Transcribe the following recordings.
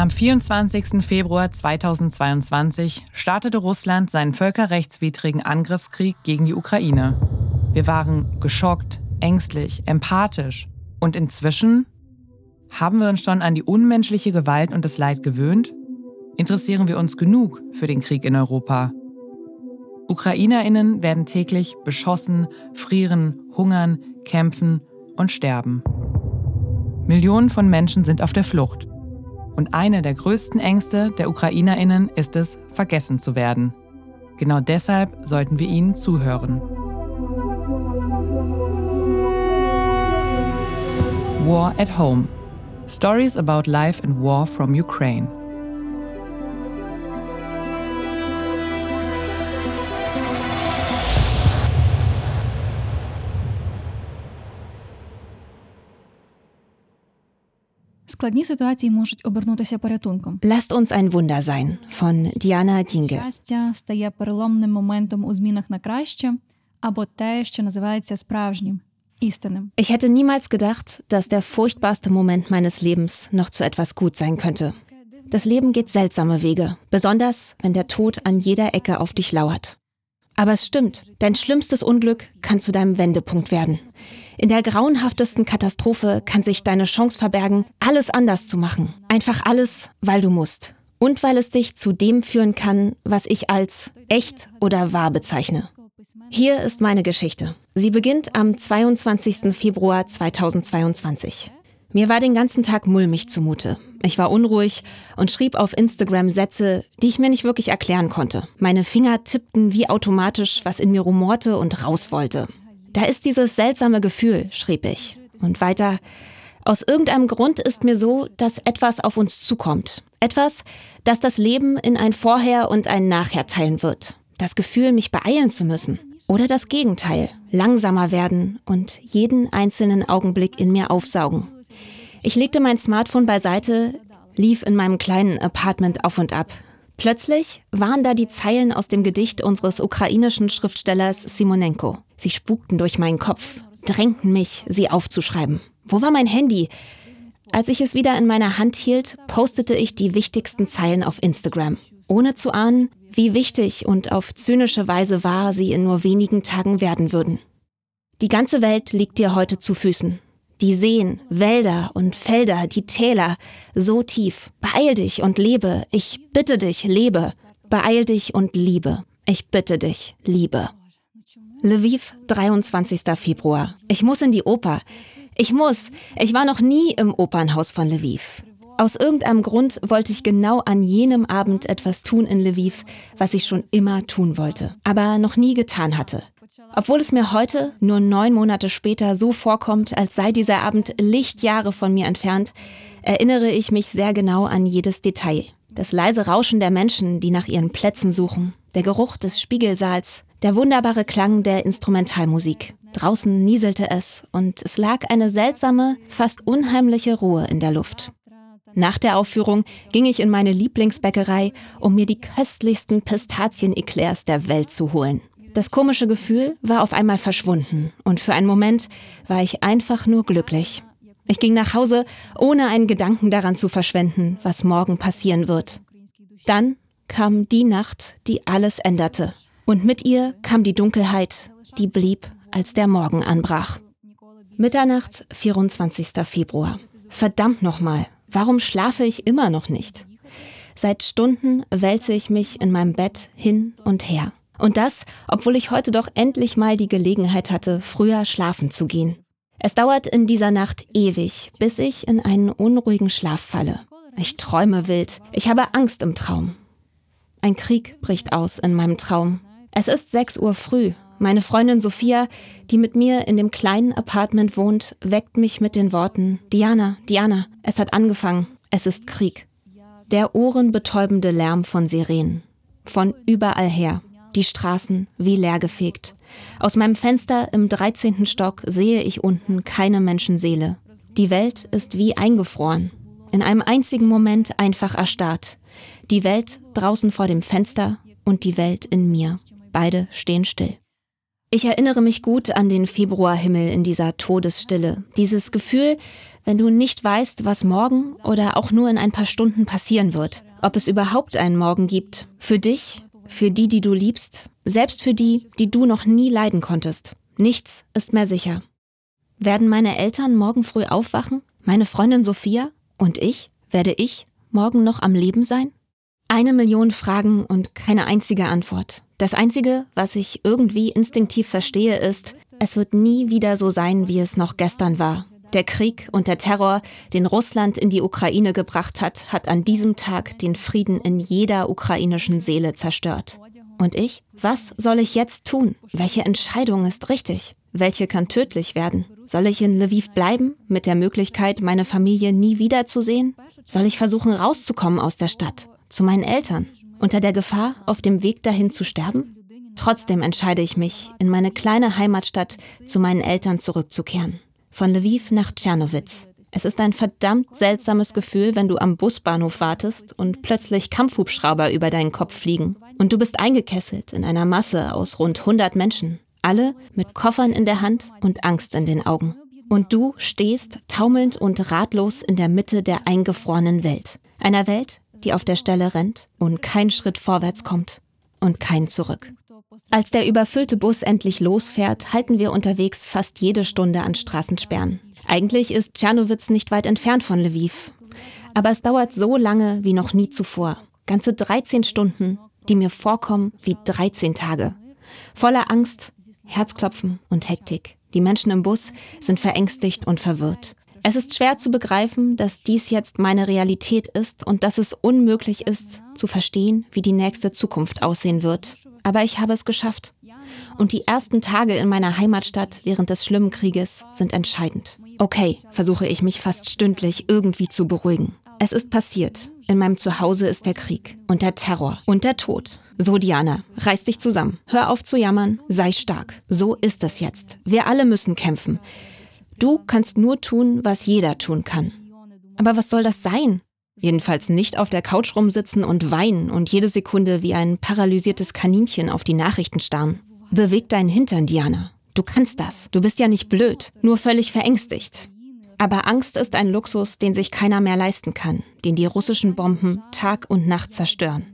Am 24. Februar 2022 startete Russland seinen völkerrechtswidrigen Angriffskrieg gegen die Ukraine. Wir waren geschockt, ängstlich, empathisch. Und inzwischen? Haben wir uns schon an die unmenschliche Gewalt und das Leid gewöhnt? Interessieren wir uns genug für den Krieg in Europa? Ukrainerinnen werden täglich beschossen, frieren, hungern, kämpfen und sterben. Millionen von Menschen sind auf der Flucht. Und eine der größten Ängste der Ukrainerinnen ist es, vergessen zu werden. Genau deshalb sollten wir ihnen zuhören. War at Home. Stories about life and war from Ukraine. Складні ситуації можуть обернутися порятунком. Lasst uns ein Wunder sein von Diana Dinge. Щастя стає переломним моментом у змінах на краще або те, що називається справжнім, істинним. Ich hätte niemals gedacht, dass der furchtbarste Moment meines Lebens noch zu etwas gut sein könnte. Das Leben geht seltsame Wege, besonders wenn der Tod an jeder Ecke auf dich lauert. Aber es stimmt, dein schlimmstes Unglück kann zu deinem Wendepunkt werden. In der grauenhaftesten Katastrophe kann sich deine Chance verbergen, alles anders zu machen. Einfach alles, weil du musst. Und weil es dich zu dem führen kann, was ich als echt oder wahr bezeichne. Hier ist meine Geschichte. Sie beginnt am 22. Februar 2022. Mir war den ganzen Tag mulmig zumute. Ich war unruhig und schrieb auf Instagram Sätze, die ich mir nicht wirklich erklären konnte. Meine Finger tippten wie automatisch, was in mir rumorte und raus wollte. Da ist dieses seltsame Gefühl, schrieb ich. Und weiter, aus irgendeinem Grund ist mir so, dass etwas auf uns zukommt. Etwas, das das Leben in ein Vorher und ein Nachher teilen wird. Das Gefühl, mich beeilen zu müssen. Oder das Gegenteil, langsamer werden und jeden einzelnen Augenblick in mir aufsaugen. Ich legte mein Smartphone beiseite, lief in meinem kleinen Apartment auf und ab. Plötzlich waren da die Zeilen aus dem Gedicht unseres ukrainischen Schriftstellers Simonenko. Sie spukten durch meinen Kopf, drängten mich, sie aufzuschreiben. Wo war mein Handy? Als ich es wieder in meiner Hand hielt, postete ich die wichtigsten Zeilen auf Instagram, ohne zu ahnen, wie wichtig und auf zynische Weise wahr sie in nur wenigen Tagen werden würden. Die ganze Welt liegt dir heute zu Füßen. Die Seen, Wälder und Felder, die Täler, so tief. Beeil dich und lebe, ich bitte dich, lebe. Beeil dich und liebe, ich bitte dich, liebe. Lviv, 23. Februar. Ich muss in die Oper. Ich muss. Ich war noch nie im Opernhaus von Lviv. Aus irgendeinem Grund wollte ich genau an jenem Abend etwas tun in Lviv, was ich schon immer tun wollte, aber noch nie getan hatte. Obwohl es mir heute, nur neun Monate später, so vorkommt, als sei dieser Abend Lichtjahre von mir entfernt, erinnere ich mich sehr genau an jedes Detail. Das leise Rauschen der Menschen, die nach ihren Plätzen suchen, der Geruch des Spiegelsaals, der wunderbare Klang der Instrumentalmusik. Draußen nieselte es und es lag eine seltsame, fast unheimliche Ruhe in der Luft. Nach der Aufführung ging ich in meine Lieblingsbäckerei, um mir die köstlichsten Pistazien-Eclairs der Welt zu holen. Das komische Gefühl war auf einmal verschwunden und für einen Moment war ich einfach nur glücklich. Ich ging nach Hause, ohne einen Gedanken daran zu verschwenden, was morgen passieren wird. Dann kam die Nacht, die alles änderte. Und mit ihr kam die Dunkelheit, die blieb, als der Morgen anbrach. Mitternacht, 24. Februar. Verdammt nochmal, warum schlafe ich immer noch nicht? Seit Stunden wälze ich mich in meinem Bett hin und her. Und das, obwohl ich heute doch endlich mal die Gelegenheit hatte, früher schlafen zu gehen. Es dauert in dieser Nacht ewig, bis ich in einen unruhigen Schlaf falle. Ich träume wild. Ich habe Angst im Traum. Ein Krieg bricht aus in meinem Traum. Es ist 6 Uhr früh. Meine Freundin Sophia, die mit mir in dem kleinen Apartment wohnt, weckt mich mit den Worten, Diana, Diana, es hat angefangen, es ist Krieg. Der ohrenbetäubende Lärm von Sirenen. Von überall her. Die Straßen wie leergefegt. Aus meinem Fenster im 13. Stock sehe ich unten keine Menschenseele. Die Welt ist wie eingefroren. In einem einzigen Moment einfach erstarrt. Die Welt draußen vor dem Fenster und die Welt in mir. Beide stehen still. Ich erinnere mich gut an den Februarhimmel in dieser Todesstille. Dieses Gefühl, wenn du nicht weißt, was morgen oder auch nur in ein paar Stunden passieren wird. Ob es überhaupt einen Morgen gibt. Für dich, für die, die du liebst, selbst für die, die du noch nie leiden konntest. Nichts ist mehr sicher. Werden meine Eltern morgen früh aufwachen? Meine Freundin Sophia? Und ich? Werde ich morgen noch am Leben sein? Eine Million Fragen und keine einzige Antwort. Das Einzige, was ich irgendwie instinktiv verstehe, ist, es wird nie wieder so sein, wie es noch gestern war. Der Krieg und der Terror, den Russland in die Ukraine gebracht hat, hat an diesem Tag den Frieden in jeder ukrainischen Seele zerstört. Und ich? Was soll ich jetzt tun? Welche Entscheidung ist richtig? Welche kann tödlich werden? Soll ich in Lviv bleiben, mit der Möglichkeit, meine Familie nie wiederzusehen? Soll ich versuchen, rauszukommen aus der Stadt, zu meinen Eltern? unter der Gefahr, auf dem Weg dahin zu sterben? Trotzdem entscheide ich mich, in meine kleine Heimatstadt zu meinen Eltern zurückzukehren. Von Lviv nach Tschernowitz. Es ist ein verdammt seltsames Gefühl, wenn du am Busbahnhof wartest und plötzlich Kampfhubschrauber über deinen Kopf fliegen. Und du bist eingekesselt in einer Masse aus rund 100 Menschen. Alle mit Koffern in der Hand und Angst in den Augen. Und du stehst taumelnd und ratlos in der Mitte der eingefrorenen Welt. Einer Welt, die auf der Stelle rennt und kein Schritt vorwärts kommt und kein zurück. Als der überfüllte Bus endlich losfährt, halten wir unterwegs fast jede Stunde an Straßensperren. Eigentlich ist Tschernowitz nicht weit entfernt von Lviv. Aber es dauert so lange wie noch nie zuvor. Ganze 13 Stunden, die mir vorkommen wie 13 Tage. Voller Angst, Herzklopfen und Hektik. Die Menschen im Bus sind verängstigt und verwirrt. Es ist schwer zu begreifen, dass dies jetzt meine Realität ist und dass es unmöglich ist, zu verstehen, wie die nächste Zukunft aussehen wird. Aber ich habe es geschafft. Und die ersten Tage in meiner Heimatstadt während des schlimmen Krieges sind entscheidend. Okay, versuche ich mich fast stündlich irgendwie zu beruhigen. Es ist passiert. In meinem Zuhause ist der Krieg und der Terror und der Tod. So, Diana, reiß dich zusammen. Hör auf zu jammern, sei stark. So ist es jetzt. Wir alle müssen kämpfen. Du kannst nur tun, was jeder tun kann. Aber was soll das sein? Jedenfalls nicht auf der Couch rumsitzen und weinen und jede Sekunde wie ein paralysiertes Kaninchen auf die Nachrichten starren. Beweg deinen Hintern, Diana. Du kannst das. Du bist ja nicht blöd, nur völlig verängstigt. Aber Angst ist ein Luxus, den sich keiner mehr leisten kann, den die russischen Bomben Tag und Nacht zerstören.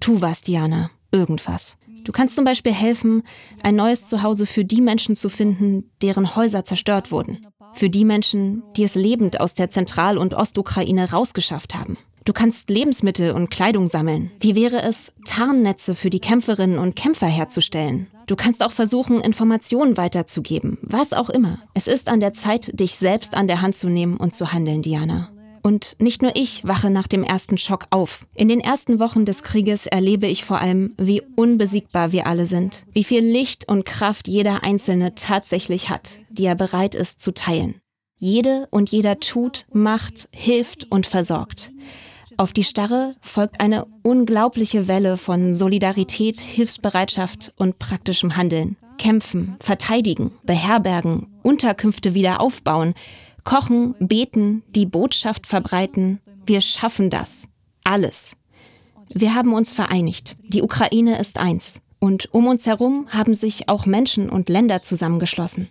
Tu was, Diana. Irgendwas. Du kannst zum Beispiel helfen, ein neues Zuhause für die Menschen zu finden, deren Häuser zerstört wurden. Für die Menschen, die es lebend aus der Zentral- und Ostukraine rausgeschafft haben. Du kannst Lebensmittel und Kleidung sammeln. Wie wäre es, Tarnnetze für die Kämpferinnen und Kämpfer herzustellen? Du kannst auch versuchen, Informationen weiterzugeben. Was auch immer. Es ist an der Zeit, dich selbst an der Hand zu nehmen und zu handeln, Diana. Und nicht nur ich wache nach dem ersten Schock auf. In den ersten Wochen des Krieges erlebe ich vor allem, wie unbesiegbar wir alle sind, wie viel Licht und Kraft jeder Einzelne tatsächlich hat, die er bereit ist zu teilen. Jede und jeder tut, macht, hilft und versorgt. Auf die Starre folgt eine unglaubliche Welle von Solidarität, Hilfsbereitschaft und praktischem Handeln. Kämpfen, verteidigen, beherbergen, Unterkünfte wieder aufbauen, Kochen, beten, die Botschaft verbreiten. Wir schaffen das. Alles. Wir haben uns vereinigt. Die Ukraine ist eins. Und um uns herum haben sich auch Menschen und Länder zusammengeschlossen.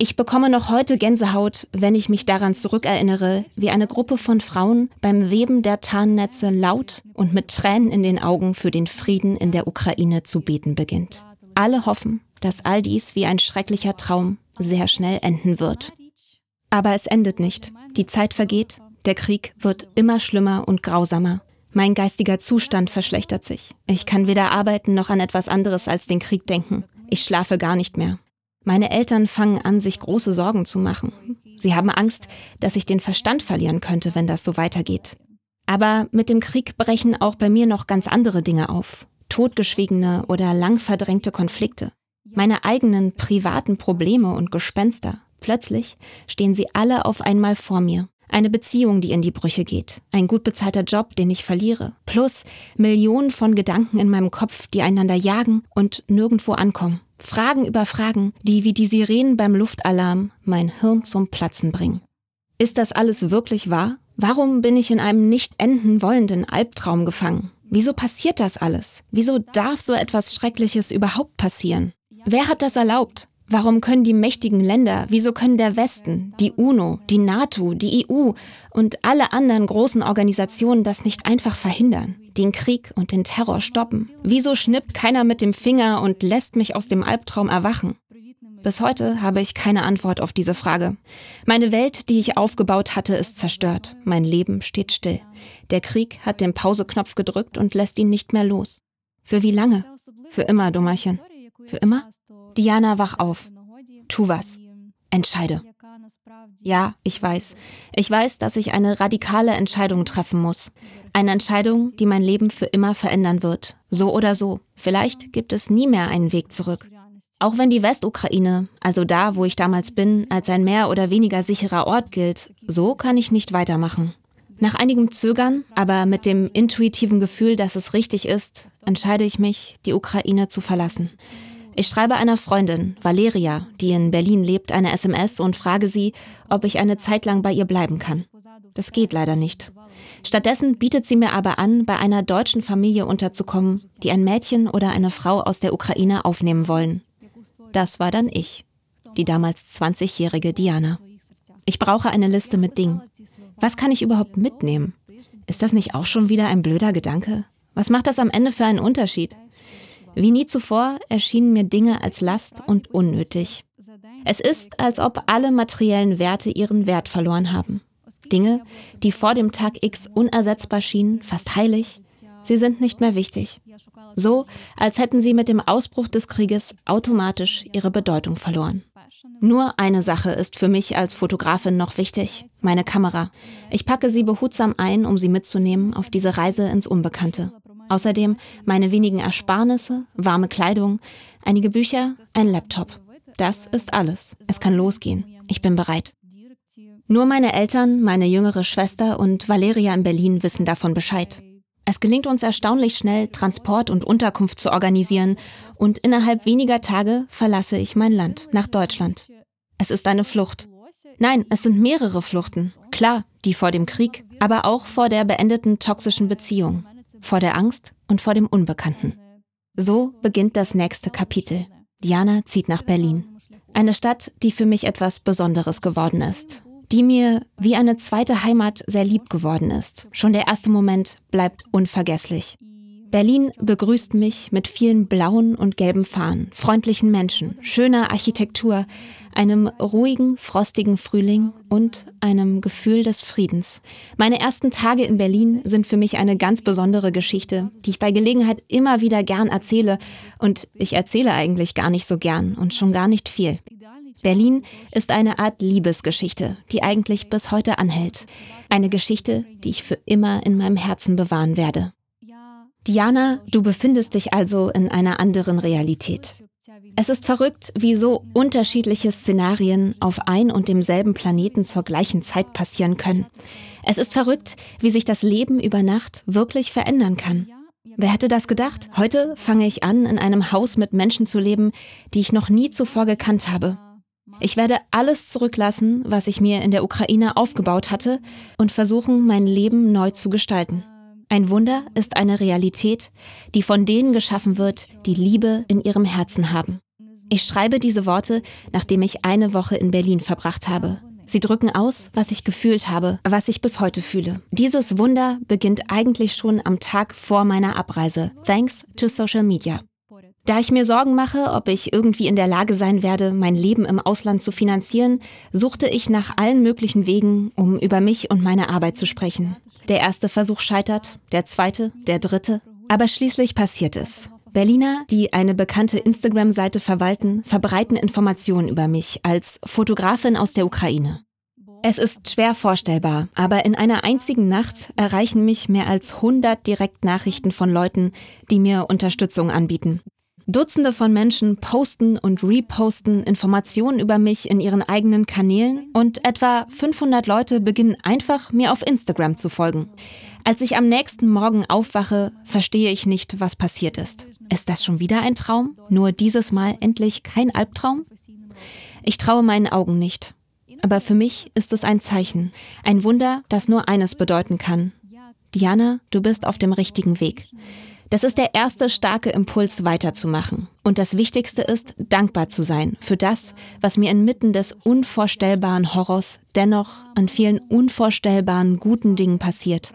Ich bekomme noch heute Gänsehaut, wenn ich mich daran zurückerinnere, wie eine Gruppe von Frauen beim Weben der Tarnnetze laut und mit Tränen in den Augen für den Frieden in der Ukraine zu beten beginnt. Alle hoffen, dass all dies wie ein schrecklicher Traum sehr schnell enden wird. Aber es endet nicht. Die Zeit vergeht, der Krieg wird immer schlimmer und grausamer. Mein geistiger Zustand verschlechtert sich. Ich kann weder arbeiten noch an etwas anderes als den Krieg denken. Ich schlafe gar nicht mehr. Meine Eltern fangen an, sich große Sorgen zu machen. Sie haben Angst, dass ich den Verstand verlieren könnte, wenn das so weitergeht. Aber mit dem Krieg brechen auch bei mir noch ganz andere Dinge auf. Totgeschwiegene oder lang verdrängte Konflikte. Meine eigenen privaten Probleme und Gespenster. Plötzlich stehen sie alle auf einmal vor mir. Eine Beziehung, die in die Brüche geht. Ein gut bezahlter Job, den ich verliere. Plus Millionen von Gedanken in meinem Kopf, die einander jagen und nirgendwo ankommen. Fragen über Fragen, die wie die Sirenen beim Luftalarm mein Hirn zum Platzen bringen. Ist das alles wirklich wahr? Warum bin ich in einem nicht enden wollenden Albtraum gefangen? Wieso passiert das alles? Wieso darf so etwas Schreckliches überhaupt passieren? Wer hat das erlaubt? Warum können die mächtigen Länder, wieso können der Westen, die UNO, die NATO, die EU und alle anderen großen Organisationen das nicht einfach verhindern, den Krieg und den Terror stoppen? Wieso schnippt keiner mit dem Finger und lässt mich aus dem Albtraum erwachen? Bis heute habe ich keine Antwort auf diese Frage. Meine Welt, die ich aufgebaut hatte, ist zerstört. Mein Leben steht still. Der Krieg hat den Pauseknopf gedrückt und lässt ihn nicht mehr los. Für wie lange? Für immer, Dummerchen. Für immer? Diana, wach auf. Tu was. Entscheide. Ja, ich weiß. Ich weiß, dass ich eine radikale Entscheidung treffen muss. Eine Entscheidung, die mein Leben für immer verändern wird. So oder so. Vielleicht gibt es nie mehr einen Weg zurück. Auch wenn die Westukraine, also da, wo ich damals bin, als ein mehr oder weniger sicherer Ort gilt, so kann ich nicht weitermachen. Nach einigem Zögern, aber mit dem intuitiven Gefühl, dass es richtig ist, entscheide ich mich, die Ukraine zu verlassen. Ich schreibe einer Freundin, Valeria, die in Berlin lebt, eine SMS und frage sie, ob ich eine Zeit lang bei ihr bleiben kann. Das geht leider nicht. Stattdessen bietet sie mir aber an, bei einer deutschen Familie unterzukommen, die ein Mädchen oder eine Frau aus der Ukraine aufnehmen wollen. Das war dann ich, die damals 20-jährige Diana. Ich brauche eine Liste mit Dingen. Was kann ich überhaupt mitnehmen? Ist das nicht auch schon wieder ein blöder Gedanke? Was macht das am Ende für einen Unterschied? Wie nie zuvor erschienen mir Dinge als Last und unnötig. Es ist, als ob alle materiellen Werte ihren Wert verloren haben. Dinge, die vor dem Tag X unersetzbar schienen, fast heilig, sie sind nicht mehr wichtig. So, als hätten sie mit dem Ausbruch des Krieges automatisch ihre Bedeutung verloren. Nur eine Sache ist für mich als Fotografin noch wichtig, meine Kamera. Ich packe sie behutsam ein, um sie mitzunehmen auf diese Reise ins Unbekannte. Außerdem meine wenigen Ersparnisse, warme Kleidung, einige Bücher, ein Laptop. Das ist alles. Es kann losgehen. Ich bin bereit. Nur meine Eltern, meine jüngere Schwester und Valeria in Berlin wissen davon Bescheid. Es gelingt uns erstaunlich schnell, Transport und Unterkunft zu organisieren und innerhalb weniger Tage verlasse ich mein Land nach Deutschland. Es ist eine Flucht. Nein, es sind mehrere Fluchten. Klar, die vor dem Krieg, aber auch vor der beendeten toxischen Beziehung vor der Angst und vor dem Unbekannten. So beginnt das nächste Kapitel. Diana zieht nach Berlin. Eine Stadt, die für mich etwas Besonderes geworden ist. Die mir wie eine zweite Heimat sehr lieb geworden ist. Schon der erste Moment bleibt unvergesslich. Berlin begrüßt mich mit vielen blauen und gelben Fahnen, freundlichen Menschen, schöner Architektur, einem ruhigen, frostigen Frühling und einem Gefühl des Friedens. Meine ersten Tage in Berlin sind für mich eine ganz besondere Geschichte, die ich bei Gelegenheit immer wieder gern erzähle und ich erzähle eigentlich gar nicht so gern und schon gar nicht viel. Berlin ist eine Art Liebesgeschichte, die eigentlich bis heute anhält. Eine Geschichte, die ich für immer in meinem Herzen bewahren werde. Diana, du befindest dich also in einer anderen Realität. Es ist verrückt, wie so unterschiedliche Szenarien auf ein und demselben Planeten zur gleichen Zeit passieren können. Es ist verrückt, wie sich das Leben über Nacht wirklich verändern kann. Wer hätte das gedacht? Heute fange ich an, in einem Haus mit Menschen zu leben, die ich noch nie zuvor gekannt habe. Ich werde alles zurücklassen, was ich mir in der Ukraine aufgebaut hatte, und versuchen, mein Leben neu zu gestalten. Ein Wunder ist eine Realität, die von denen geschaffen wird, die Liebe in ihrem Herzen haben. Ich schreibe diese Worte, nachdem ich eine Woche in Berlin verbracht habe. Sie drücken aus, was ich gefühlt habe, was ich bis heute fühle. Dieses Wunder beginnt eigentlich schon am Tag vor meiner Abreise, thanks to Social Media. Da ich mir Sorgen mache, ob ich irgendwie in der Lage sein werde, mein Leben im Ausland zu finanzieren, suchte ich nach allen möglichen Wegen, um über mich und meine Arbeit zu sprechen. Der erste Versuch scheitert, der zweite, der dritte. Aber schließlich passiert es. Berliner, die eine bekannte Instagram-Seite verwalten, verbreiten Informationen über mich als Fotografin aus der Ukraine. Es ist schwer vorstellbar, aber in einer einzigen Nacht erreichen mich mehr als 100 Direktnachrichten von Leuten, die mir Unterstützung anbieten. Dutzende von Menschen posten und reposten Informationen über mich in ihren eigenen Kanälen und etwa 500 Leute beginnen einfach mir auf Instagram zu folgen. Als ich am nächsten Morgen aufwache, verstehe ich nicht, was passiert ist. Ist das schon wieder ein Traum? Nur dieses Mal endlich kein Albtraum? Ich traue meinen Augen nicht. Aber für mich ist es ein Zeichen, ein Wunder, das nur eines bedeuten kann. Diana, du bist auf dem richtigen Weg. Das ist der erste starke Impuls, weiterzumachen. Und das Wichtigste ist, dankbar zu sein für das, was mir inmitten des unvorstellbaren Horrors dennoch an vielen unvorstellbaren guten Dingen passiert.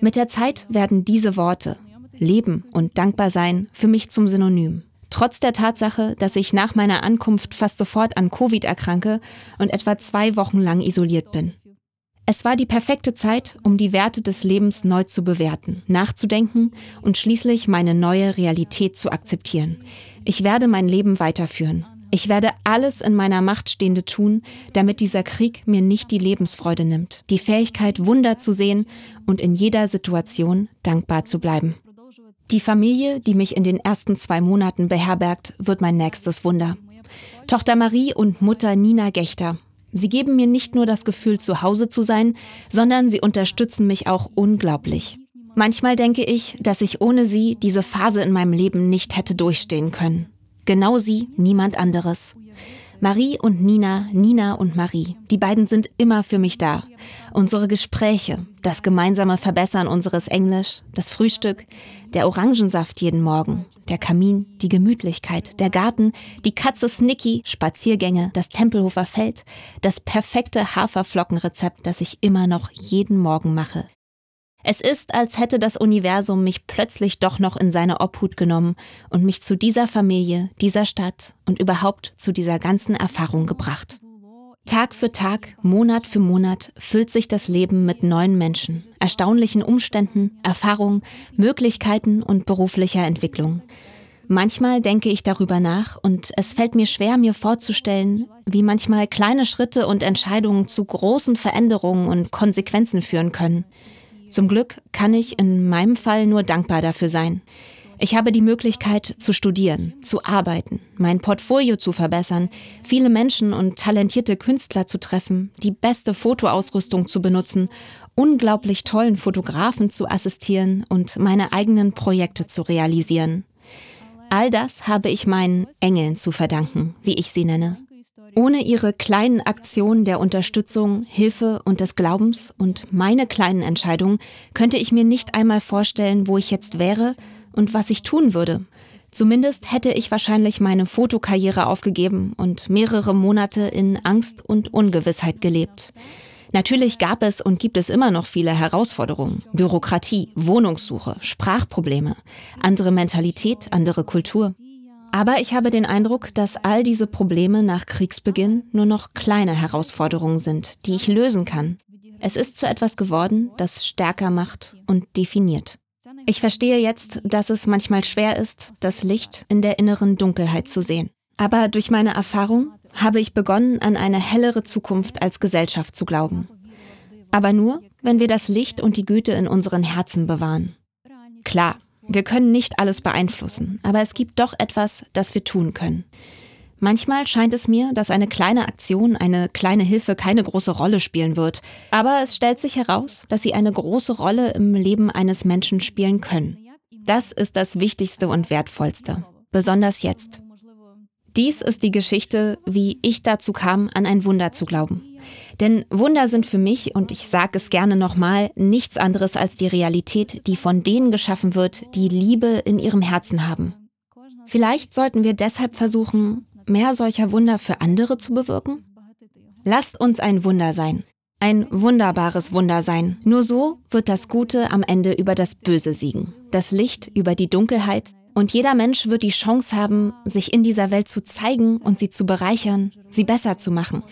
Mit der Zeit werden diese Worte, Leben und dankbar sein, für mich zum Synonym. Trotz der Tatsache, dass ich nach meiner Ankunft fast sofort an Covid erkranke und etwa zwei Wochen lang isoliert bin. Es war die perfekte Zeit, um die Werte des Lebens neu zu bewerten, nachzudenken und schließlich meine neue Realität zu akzeptieren. Ich werde mein Leben weiterführen. Ich werde alles in meiner Macht Stehende tun, damit dieser Krieg mir nicht die Lebensfreude nimmt, die Fähigkeit, Wunder zu sehen und in jeder Situation dankbar zu bleiben. Die Familie, die mich in den ersten zwei Monaten beherbergt, wird mein nächstes Wunder. Tochter Marie und Mutter Nina Gechter Sie geben mir nicht nur das Gefühl, zu Hause zu sein, sondern sie unterstützen mich auch unglaublich. Manchmal denke ich, dass ich ohne sie diese Phase in meinem Leben nicht hätte durchstehen können. Genau sie, niemand anderes. Marie und Nina, Nina und Marie, die beiden sind immer für mich da. Unsere Gespräche, das gemeinsame Verbessern unseres Englisch, das Frühstück, der Orangensaft jeden Morgen, der Kamin, die Gemütlichkeit, der Garten, die Katze Snicky, Spaziergänge, das Tempelhofer Feld, das perfekte Haferflockenrezept, das ich immer noch jeden Morgen mache. Es ist, als hätte das Universum mich plötzlich doch noch in seine Obhut genommen und mich zu dieser Familie, dieser Stadt und überhaupt zu dieser ganzen Erfahrung gebracht. Tag für Tag, Monat für Monat füllt sich das Leben mit neuen Menschen, erstaunlichen Umständen, Erfahrungen, Möglichkeiten und beruflicher Entwicklung. Manchmal denke ich darüber nach und es fällt mir schwer, mir vorzustellen, wie manchmal kleine Schritte und Entscheidungen zu großen Veränderungen und Konsequenzen führen können. Zum Glück kann ich in meinem Fall nur dankbar dafür sein. Ich habe die Möglichkeit zu studieren, zu arbeiten, mein Portfolio zu verbessern, viele Menschen und talentierte Künstler zu treffen, die beste Fotoausrüstung zu benutzen, unglaublich tollen Fotografen zu assistieren und meine eigenen Projekte zu realisieren. All das habe ich meinen Engeln zu verdanken, wie ich sie nenne. Ohne ihre kleinen Aktionen der Unterstützung, Hilfe und des Glaubens und meine kleinen Entscheidungen könnte ich mir nicht einmal vorstellen, wo ich jetzt wäre und was ich tun würde. Zumindest hätte ich wahrscheinlich meine Fotokarriere aufgegeben und mehrere Monate in Angst und Ungewissheit gelebt. Natürlich gab es und gibt es immer noch viele Herausforderungen. Bürokratie, Wohnungssuche, Sprachprobleme, andere Mentalität, andere Kultur. Aber ich habe den Eindruck, dass all diese Probleme nach Kriegsbeginn nur noch kleine Herausforderungen sind, die ich lösen kann. Es ist zu etwas geworden, das stärker macht und definiert. Ich verstehe jetzt, dass es manchmal schwer ist, das Licht in der inneren Dunkelheit zu sehen. Aber durch meine Erfahrung habe ich begonnen, an eine hellere Zukunft als Gesellschaft zu glauben. Aber nur, wenn wir das Licht und die Güte in unseren Herzen bewahren. Klar, wir können nicht alles beeinflussen, aber es gibt doch etwas, das wir tun können. Manchmal scheint es mir, dass eine kleine Aktion, eine kleine Hilfe keine große Rolle spielen wird, aber es stellt sich heraus, dass sie eine große Rolle im Leben eines Menschen spielen können. Das ist das Wichtigste und Wertvollste, besonders jetzt. Dies ist die Geschichte, wie ich dazu kam, an ein Wunder zu glauben. Denn Wunder sind für mich, und ich sage es gerne nochmal, nichts anderes als die Realität, die von denen geschaffen wird, die Liebe in ihrem Herzen haben. Vielleicht sollten wir deshalb versuchen, mehr solcher Wunder für andere zu bewirken? Lasst uns ein Wunder sein. Ein wunderbares Wunder sein. Nur so wird das Gute am Ende über das Böse siegen. Das Licht über die Dunkelheit. Und jeder Mensch wird die Chance haben, sich in dieser Welt zu zeigen und sie zu bereichern, sie besser zu machen.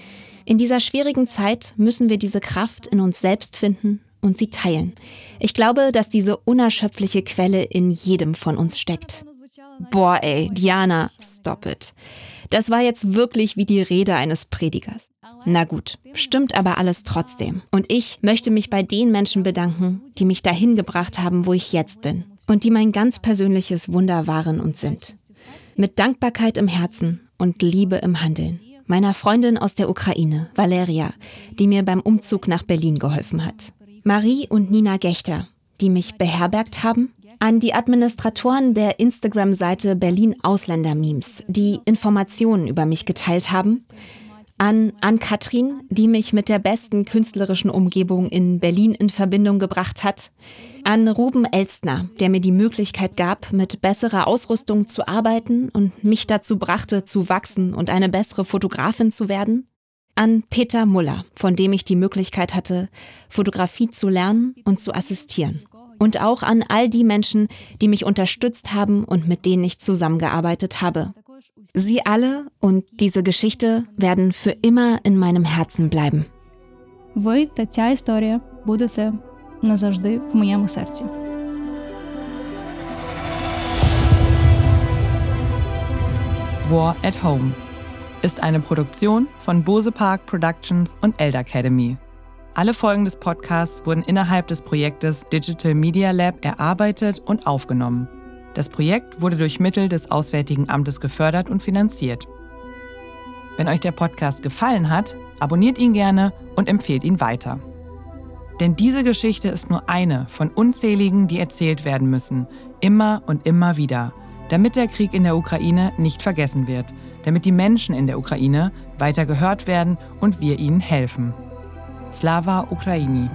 In dieser schwierigen Zeit müssen wir diese Kraft in uns selbst finden und sie teilen. Ich glaube, dass diese unerschöpfliche Quelle in jedem von uns steckt. Boah, ey, Diana, stop it. Das war jetzt wirklich wie die Rede eines Predigers. Na gut, stimmt aber alles trotzdem. Und ich möchte mich bei den Menschen bedanken, die mich dahin gebracht haben, wo ich jetzt bin. Und die mein ganz persönliches Wunder waren und sind. Mit Dankbarkeit im Herzen und Liebe im Handeln meiner Freundin aus der Ukraine, Valeria, die mir beim Umzug nach Berlin geholfen hat. Marie und Nina Gechter, die mich beherbergt haben. An die Administratoren der Instagram-Seite Berlin Ausländer Memes, die Informationen über mich geteilt haben. An Ann-Kathrin, die mich mit der besten künstlerischen Umgebung in Berlin in Verbindung gebracht hat. An Ruben Elstner, der mir die Möglichkeit gab, mit besserer Ausrüstung zu arbeiten und mich dazu brachte, zu wachsen und eine bessere Fotografin zu werden. An Peter Muller, von dem ich die Möglichkeit hatte, Fotografie zu lernen und zu assistieren. Und auch an all die Menschen, die mich unterstützt haben und mit denen ich zusammengearbeitet habe. Sie alle und diese Geschichte werden für immer in meinem Herzen bleiben. Ви та ця історія будете назавжди в моєму серці. War at Home ist eine Produktion von Bose Park Productions und Elder Academy. Alle Folgen des Podcasts wurden innerhalb des Projektes Digital Media Lab erarbeitet und aufgenommen. Das Projekt wurde durch Mittel des Auswärtigen Amtes gefördert und finanziert. Wenn euch der Podcast gefallen hat, abonniert ihn gerne und empfehlt ihn weiter. Denn diese Geschichte ist nur eine von unzähligen, die erzählt werden müssen, immer und immer wieder, damit der Krieg in der Ukraine nicht vergessen wird, damit die Menschen in der Ukraine weiter gehört werden und wir ihnen helfen. Slava Ukraini